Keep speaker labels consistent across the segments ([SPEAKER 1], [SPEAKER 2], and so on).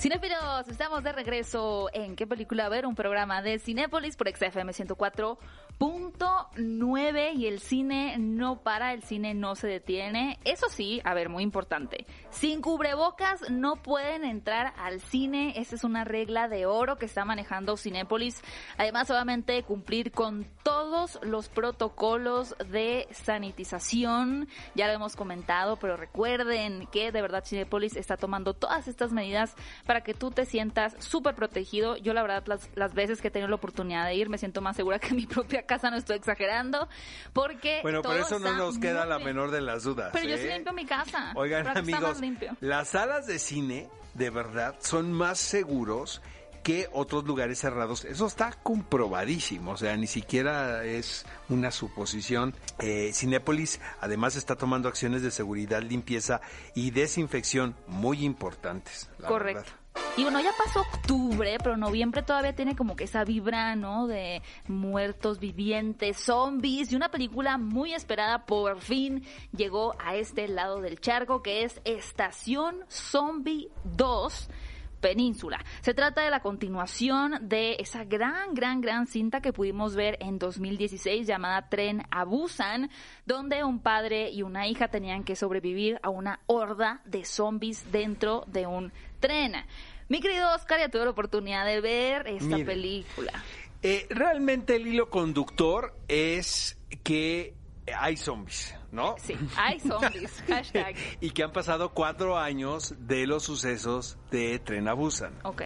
[SPEAKER 1] Cinéfilos, estamos de regreso en ¿Qué película ver? Un programa de Cinépolis por XFM 104.9 y el cine no para, el cine no se detiene. Eso sí, a ver, muy importante, sin cubrebocas no pueden entrar al cine, esa es una regla de oro que está manejando Cinépolis. Además, obviamente, cumplir con todos los protocolos de sanitización, ya lo hemos comentado, pero recuerden que de verdad Cinépolis está tomando todas estas medidas para que tú te sientas súper protegido. Yo la verdad las, las, veces que he tenido la oportunidad de ir me siento más segura que en mi propia casa, no estoy exagerando, porque...
[SPEAKER 2] Bueno, por eso no nos queda la menor de las dudas.
[SPEAKER 1] Pero
[SPEAKER 2] ¿eh?
[SPEAKER 1] yo sí limpio mi casa.
[SPEAKER 2] Oigan amigos, las salas de cine de verdad son más seguros que otros lugares cerrados. Eso está comprobadísimo, o sea, ni siquiera es una suposición. Eh, Cinépolis además está tomando acciones de seguridad, limpieza y desinfección muy importantes.
[SPEAKER 1] Correcto.
[SPEAKER 2] Verdad.
[SPEAKER 1] Y bueno, ya pasó octubre, pero noviembre todavía tiene como que esa vibra, ¿no? De muertos vivientes, zombies y una película muy esperada por fin llegó a este lado del charco que es Estación Zombie 2. Península. Se trata de la continuación de esa gran, gran, gran cinta que pudimos ver en 2016 llamada Tren a Busan, donde un padre y una hija tenían que sobrevivir a una horda de zombies dentro de un tren. Mi querido Oscar, ya tuve la oportunidad de ver esta película.
[SPEAKER 2] Eh, realmente el hilo conductor es que hay zombies, ¿no?
[SPEAKER 1] Sí, hay zombies. Hashtag.
[SPEAKER 2] y que han pasado cuatro años de los sucesos de Tren a Busan.
[SPEAKER 1] Ok.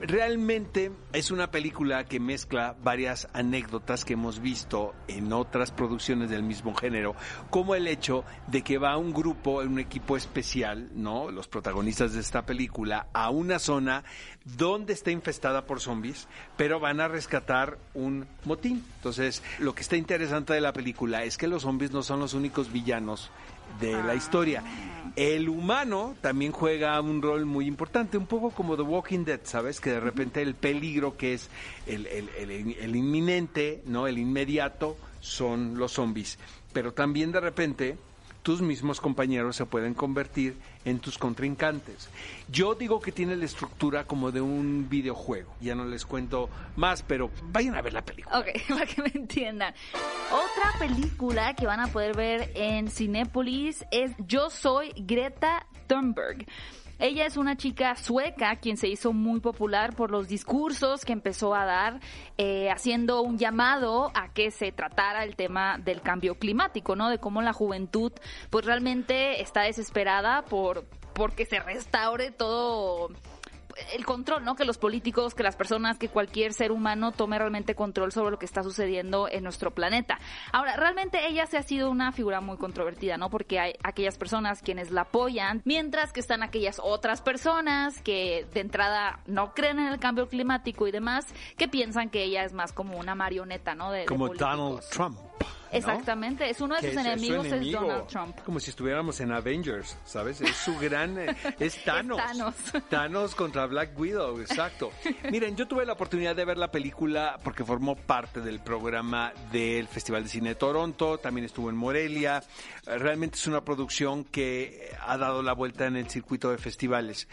[SPEAKER 2] Realmente es una película que mezcla varias anécdotas que hemos visto en otras producciones del mismo género, como el hecho de que va un grupo, un equipo especial, ¿no? Los protagonistas de esta película, a una zona donde está infestada por zombies, pero van a rescatar un motín. Entonces, lo que está interesante de la película es que los zombies no son los únicos villanos de la historia. El humano también juega un rol muy importante, un poco como The Walking Dead, ¿sabes? Que de repente el peligro que es el, el, el, el inminente, ¿no? El inmediato son los zombies. Pero también de repente tus mismos compañeros se pueden convertir en tus contrincantes. Yo digo que tiene la estructura como de un videojuego. Ya no les cuento más, pero vayan a ver la película.
[SPEAKER 1] Ok, para que me entiendan. Otra película que van a poder ver en Cinépolis es Yo soy Greta Thunberg. Ella es una chica sueca quien se hizo muy popular por los discursos que empezó a dar, eh, haciendo un llamado a que se tratara el tema del cambio climático, ¿no? De cómo la juventud, pues realmente está desesperada por porque se restaure todo el control, ¿no? Que los políticos, que las personas, que cualquier ser humano tome realmente control sobre lo que está sucediendo en nuestro planeta. Ahora, realmente ella se ha sido una figura muy controvertida, ¿no? Porque hay aquellas personas quienes la apoyan, mientras que están aquellas otras personas que de entrada no creen en el cambio climático y demás, que piensan que ella es más como una marioneta, ¿no? De,
[SPEAKER 2] Como. Donald Trump. ¿No?
[SPEAKER 1] Exactamente, es uno de sus
[SPEAKER 2] es- es su
[SPEAKER 1] enemigos es. Donald Trump.
[SPEAKER 2] Como si estuviéramos en Avengers, ¿sabes? Es su gran... eh, Es Thanos.
[SPEAKER 1] Thanos.
[SPEAKER 2] Thanos contra Black Widow, exacto. Miren, yo tuve la oportunidad de ver la película porque formó parte del programa del Festival de Cine de Toronto, también estuvo en Morelia. Eh, Realmente es una producción que ha dado la vuelta en el circuito de festivales.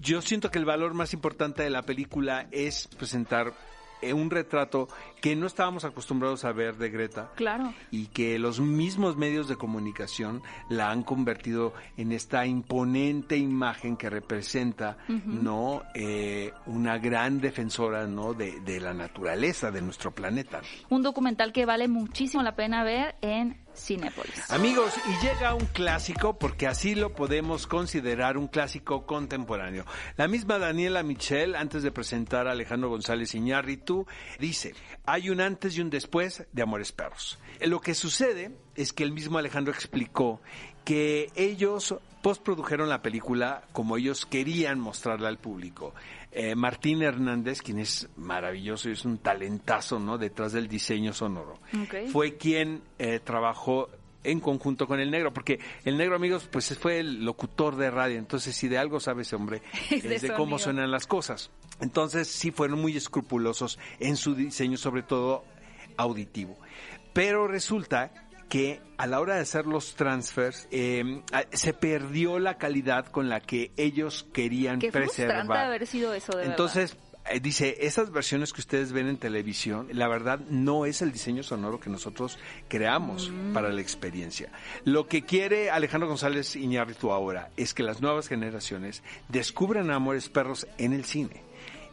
[SPEAKER 2] Yo siento que el valor más importante de la película es presentar eh, un retrato que no estábamos acostumbrados a ver de Greta
[SPEAKER 1] Claro.
[SPEAKER 2] y que los mismos medios de comunicación la han convertido en esta imponente imagen que representa no Eh, una gran defensora no de, de la naturaleza de nuestro planeta
[SPEAKER 1] Un documental que vale muchísimo la pena ver en Cinépolis.
[SPEAKER 2] Amigos, y llega un clásico, porque así lo podemos considerar un clásico contemporáneo. La misma Daniela Michel, antes de presentar a Alejandro González Iñárritu, dice, hay un antes y un después de Amores Perros. Lo que sucede es que el mismo Alejandro explicó que ellos postprodujeron la película como ellos querían mostrarla al público. Eh, Martín Hernández, quien es maravilloso y es un talentazo, ¿no? Detrás del diseño sonoro. Fue quien eh, trabajó en conjunto con el negro, porque el negro, amigos, pues fue el locutor de radio, entonces si de algo sabe ese hombre,
[SPEAKER 1] Es
[SPEAKER 2] es
[SPEAKER 1] de
[SPEAKER 2] cómo suenan las cosas. Entonces sí fueron muy escrupulosos en su diseño, sobre todo auditivo. Pero resulta que a la hora de hacer los transfers eh, se perdió la calidad con la que ellos querían
[SPEAKER 1] Qué
[SPEAKER 2] preservar.
[SPEAKER 1] haber sido eso de
[SPEAKER 2] Entonces, eh, dice, esas versiones que ustedes ven en televisión, la verdad no es el diseño sonoro que nosotros creamos
[SPEAKER 1] Mm.
[SPEAKER 2] para la experiencia. Lo que quiere Alejandro González Iñárritu ahora es que las nuevas generaciones descubran Amores Perros en el cine.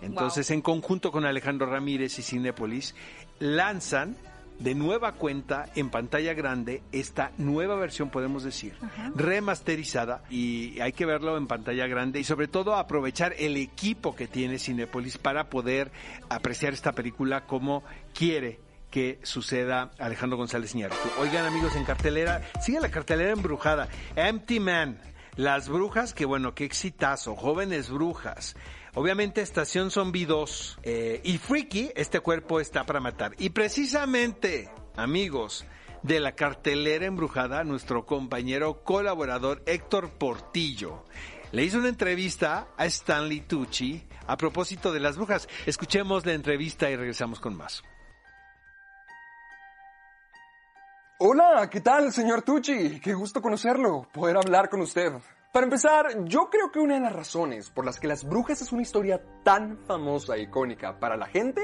[SPEAKER 2] Entonces, en conjunto con Alejandro Ramírez y Cinépolis, lanzan de nueva cuenta en pantalla grande esta nueva versión, podemos decir, remasterizada y hay que verlo en pantalla grande y sobre todo aprovechar el equipo que tiene Cinépolis para poder apreciar esta película como quiere que suceda Alejandro González Iñárritu. Oigan amigos, en cartelera, sigue la cartelera embrujada, Empty Man, Las Brujas, que bueno, qué exitazo, Jóvenes Brujas, Obviamente Estación Zombie 2 eh, y Freaky, este cuerpo está para matar. Y precisamente, amigos, de la cartelera embrujada, nuestro compañero colaborador Héctor Portillo le hizo una entrevista a Stanley Tucci a propósito de las brujas. Escuchemos la entrevista y regresamos con más.
[SPEAKER 3] Hola, ¿qué tal, señor Tucci? Qué gusto conocerlo, poder hablar con usted. Para empezar, yo creo que una de las razones por las que Las Brujas es una historia tan famosa e icónica para la gente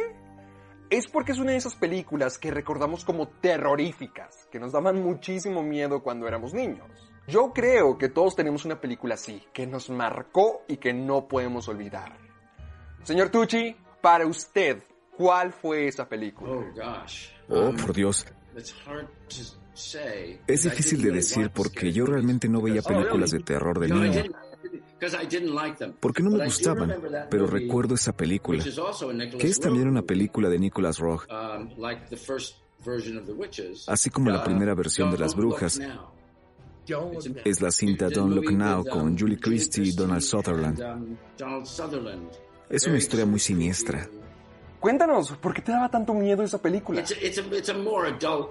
[SPEAKER 3] es porque es una de esas películas que recordamos como terroríficas, que nos daban muchísimo miedo cuando éramos niños. Yo creo que todos tenemos una película así, que nos marcó y que no podemos olvidar. Señor Tucci, para usted, ¿cuál fue esa película?
[SPEAKER 4] Oh, gosh.
[SPEAKER 5] Oh,
[SPEAKER 4] Um,
[SPEAKER 5] por Dios.
[SPEAKER 4] it's hard to say.
[SPEAKER 5] Es difícil de decir porque yo realmente no veía películas de terror de niño. Porque no me gustaban, pero recuerdo esa película, que es también una película de Nicholas Roeg, así como la primera versión de Las Brujas. Es la cinta Don't Look Now con Julie Christie y Donald Sutherland. Es una historia muy siniestra.
[SPEAKER 3] Cuéntanos, ¿por qué te daba tanto miedo esa película?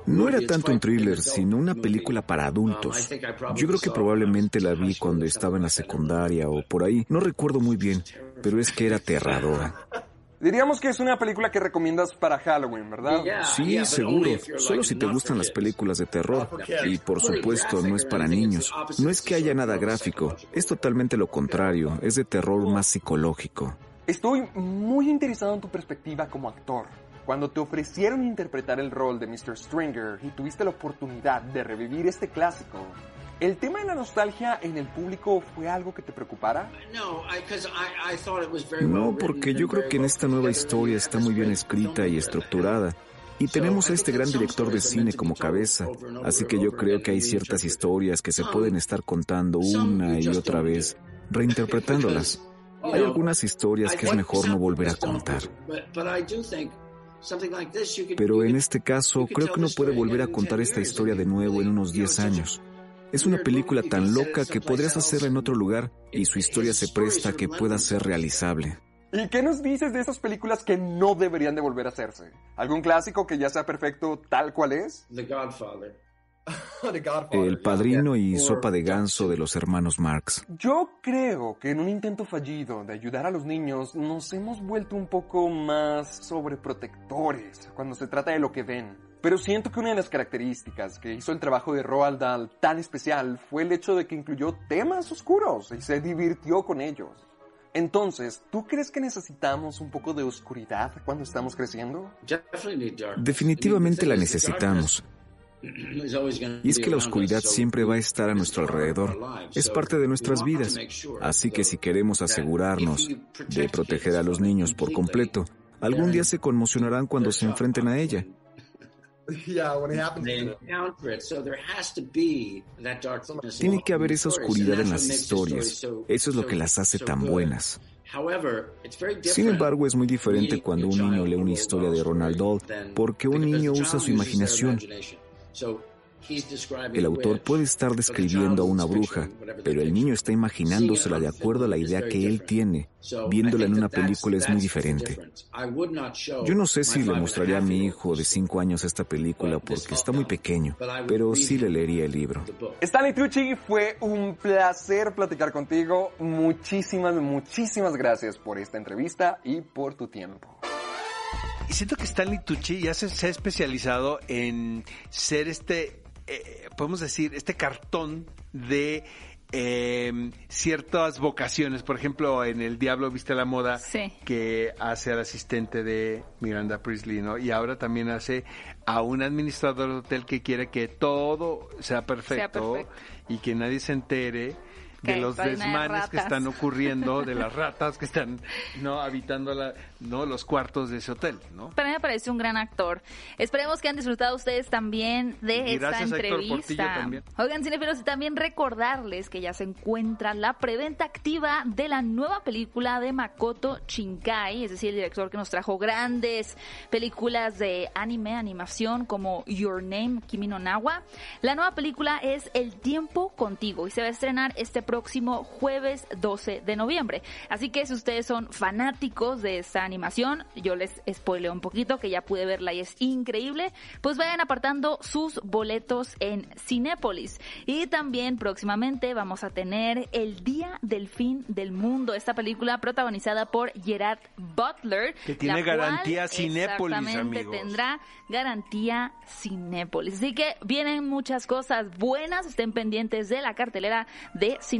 [SPEAKER 5] No era tanto un thriller, sino una película para
[SPEAKER 4] Um,
[SPEAKER 5] adultos.
[SPEAKER 4] I think I probably
[SPEAKER 5] Yo creo que probablemente
[SPEAKER 4] when I
[SPEAKER 5] la
[SPEAKER 4] was in
[SPEAKER 5] vi
[SPEAKER 4] high school
[SPEAKER 5] cuando estaba en la secundaria o por ahí. No recuerdo muy bien, pero es que era aterradora.
[SPEAKER 3] Diríamos que es una película que recomiendas para Halloween, ¿verdad?
[SPEAKER 5] Sí, seguro.
[SPEAKER 4] only if you're,
[SPEAKER 5] Solo
[SPEAKER 4] like,
[SPEAKER 5] si te gustan las películas de terror. Y por supuesto, no es para niños. No es que haya nada gráfico. Es totalmente lo contrario. Es de terror más psicológico.
[SPEAKER 3] Estoy muy interesado en tu perspectiva como actor. Cuando te ofrecieron interpretar el rol de Mr. Stringer y tuviste la oportunidad de revivir este clásico, ¿el tema de la nostalgia en el público fue algo que te preocupara?
[SPEAKER 4] No, I- 'cause I- I thought it was very
[SPEAKER 5] No,
[SPEAKER 4] well
[SPEAKER 5] porque yo creo que en esta nueva historia está muy bien escrita y estructurada. Y tenemos a este gran director de cine como cabeza. Así que yo creo que hay ciertas historias que se pueden estar contando una y otra vez, reinterpretándolas. Hay algunas historias que es mejor no volver a contar. Pero en este caso, creo que uno puede volver a contar esta historia de nuevo en unos 10 años. Es una película tan loca que podrías hacerla en otro lugar y su historia se presta a que pueda ser realizable.
[SPEAKER 3] ¿Y qué nos dices de esas películas que no deberían de volver a hacerse? ¿Algún clásico que ya sea perfecto tal cual es?
[SPEAKER 4] The Godfather.
[SPEAKER 5] El padrino y sopa de ganso de los hermanos Marx.
[SPEAKER 3] Yo creo que en un intento fallido de ayudar a los niños nos hemos vuelto un poco más sobreprotectores cuando se trata de lo que ven. Pero siento que una de las características que hizo el trabajo de Roald Dahl tan especial fue el hecho de que incluyó temas oscuros y se divirtió con ellos. Entonces, ¿tú crees que necesitamos un poco de oscuridad cuando estamos creciendo?
[SPEAKER 5] Definitivamente la necesitamos. Y es que la oscuridad siempre va a estar a nuestro alrededor. Es parte de nuestras vidas. Así que si queremos asegurarnos de proteger a los niños por completo, algún día se conmocionarán cuando se enfrenten a ella. Tiene que haber esa oscuridad en las historias. Eso es lo que las hace tan buenas. Sin embargo, es muy diferente cuando un niño lee una historia de Ronald Dahl, porque un niño usa su imaginación. El autor puede estar describiendo a una bruja, pero el niño está imaginándosela de acuerdo a la idea que él tiene. Viéndola en una película es muy diferente. Yo no sé si le mostraría a mi hijo de 5 años esta película porque está muy pequeño, pero sí le leería el libro.
[SPEAKER 3] Stanley Tucci, fue un placer platicar contigo. Muchísimas, muchísimas gracias por esta entrevista y por tu tiempo.
[SPEAKER 2] Y siento que Stanley Tucci ya se, se ha especializado en ser este eh, podemos decir, este cartón de eh, ciertas vocaciones. Por ejemplo, en El Diablo Viste la Moda,
[SPEAKER 1] Sí.
[SPEAKER 2] que hace al asistente de Miranda Priestley, ¿no? Y ahora también hace a un administrador de hotel que quiere que todo sea perfecto,
[SPEAKER 1] perfecto.
[SPEAKER 2] y que nadie se entere de los
[SPEAKER 1] de
[SPEAKER 2] desmanes que están ocurriendo, de las ratas que están no habitando la, no los cuartos de ese hotel, ¿no?
[SPEAKER 1] Para mí me parece un gran actor. Esperemos que han disfrutado ustedes también de esta entrevista.
[SPEAKER 2] también.
[SPEAKER 1] Oigan, cinefilos, y también recordarles que ya se encuentra la preventa activa de la nueva película de Makoto Shinkai, es decir, el director que nos trajo grandes películas de anime, animación como Your Name, Kimi no Nawa. La nueva película es El tiempo contigo y se va a estrenar este próximo jueves 12 de noviembre. Así que si ustedes son fanáticos de esta animación, yo les spoileo un poquito que ya pude verla y es increíble, pues vayan apartando sus boletos en Cinépolis. Y también próximamente vamos a tener El Día del Fin del Mundo, esta película protagonizada por Gerard Butler.
[SPEAKER 2] Que tiene
[SPEAKER 1] la cual
[SPEAKER 2] garantía Cinépolis,
[SPEAKER 1] exactamente
[SPEAKER 2] amigos.
[SPEAKER 1] tendrá garantía Cinépolis. Así que vienen muchas cosas buenas, estén pendientes de la cartelera de Cinépolis.